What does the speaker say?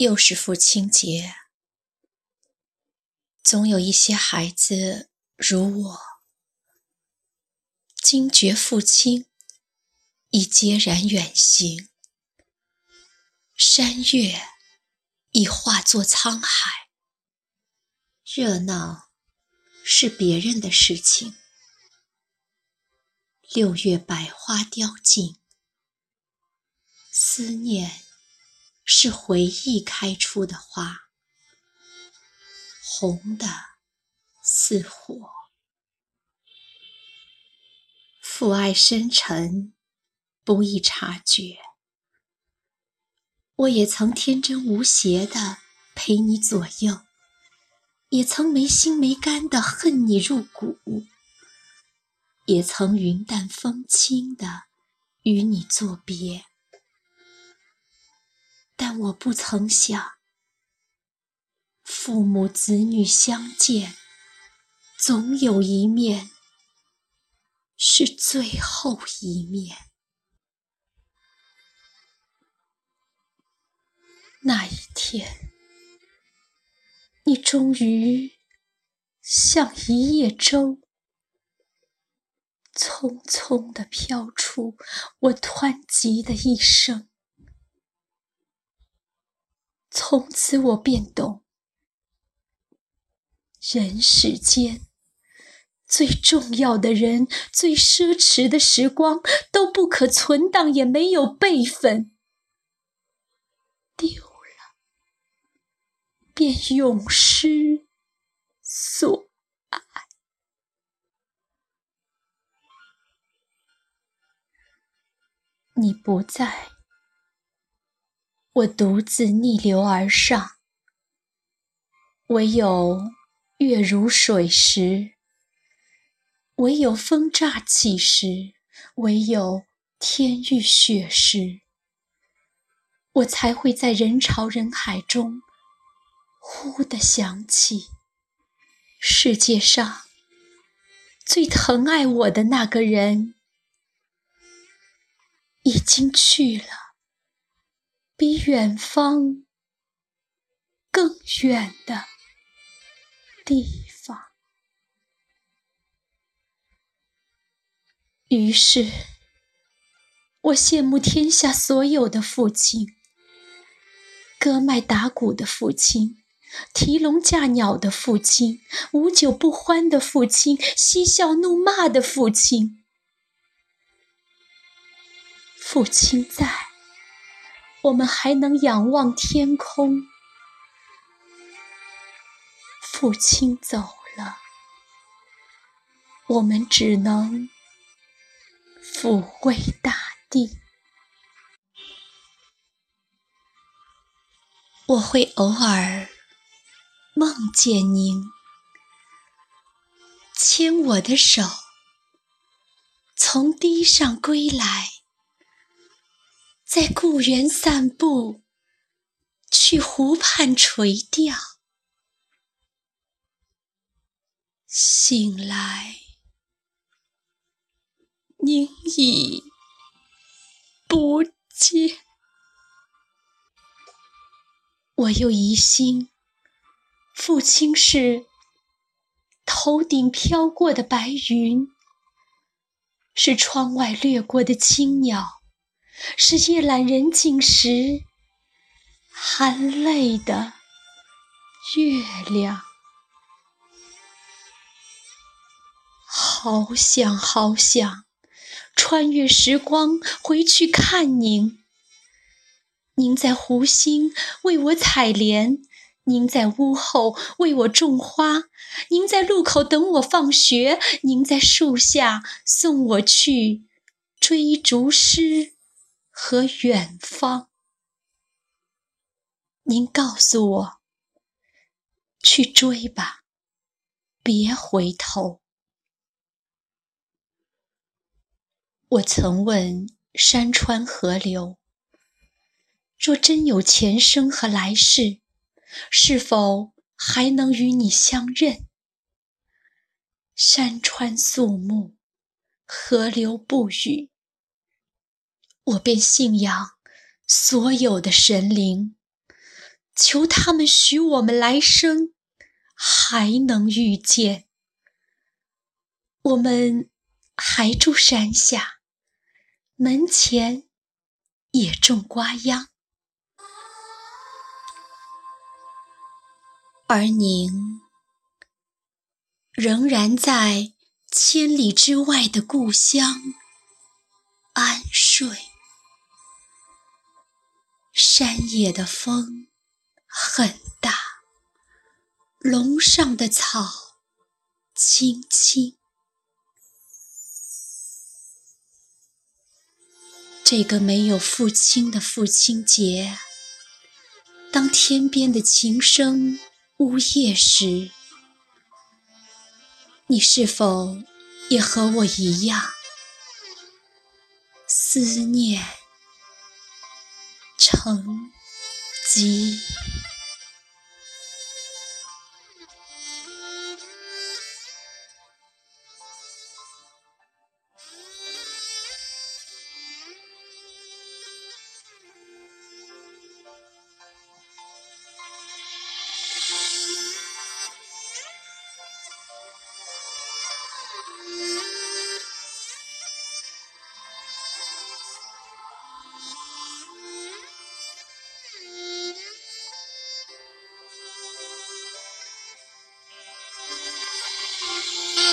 又是父亲节，总有一些孩子如我，惊觉父亲已孑然远行，山岳已化作沧海，热闹是别人的事情。六月百花凋尽，思念。是回忆开出的花，红的似火。父爱深沉，不易察觉。我也曾天真无邪的陪你左右，也曾没心没肝的恨你入骨，也曾云淡风轻的与你作别。但我不曾想，父母子女相见，总有一面是最后一面。那一天，你终于像一叶舟，匆匆地飘出我湍急的一生。从此我便懂，人世间最重要的人、最奢侈的时光，都不可存档，也没有备份，丢了便永失所爱。你不在。我独自逆流而上，唯有月如水时，唯有风乍起时，唯有天欲雪时，我才会在人潮人海中，忽地想起，世界上最疼爱我的那个人，已经去了。比远方更远的地方。于是，我羡慕天下所有的父亲：割麦打鼓的父亲，提笼架鸟的父亲，无酒不欢的父亲，嬉笑怒骂的父亲。父亲在。我们还能仰望天空，父亲走了，我们只能抚慰大地。我会偶尔梦见您，牵我的手，从堤上归来。在故园散步，去湖畔垂钓，醒来，您已不见。我又疑心，父亲是头顶飘过的白云，是窗外掠过的青鸟。是夜阑人静时含泪的月亮，好想好想穿越时光回去看您。您在湖心为我采莲，您在屋后为我种花，您在路口等我放学，您在树下送我去追逐诗。和远方，您告诉我，去追吧，别回头。我曾问山川河流：若真有前生和来世，是否还能与你相认？山川肃穆，河流不语，我便信仰所有的神灵。求他们许我们来生还能遇见。我们还住山下，门前也种瓜秧，而您仍然在千里之外的故乡安睡。山野的风。很大，笼上的草青青。这个没有父亲的父亲节，当天边的琴声呜咽时，你是否也和我一样，思念成疾？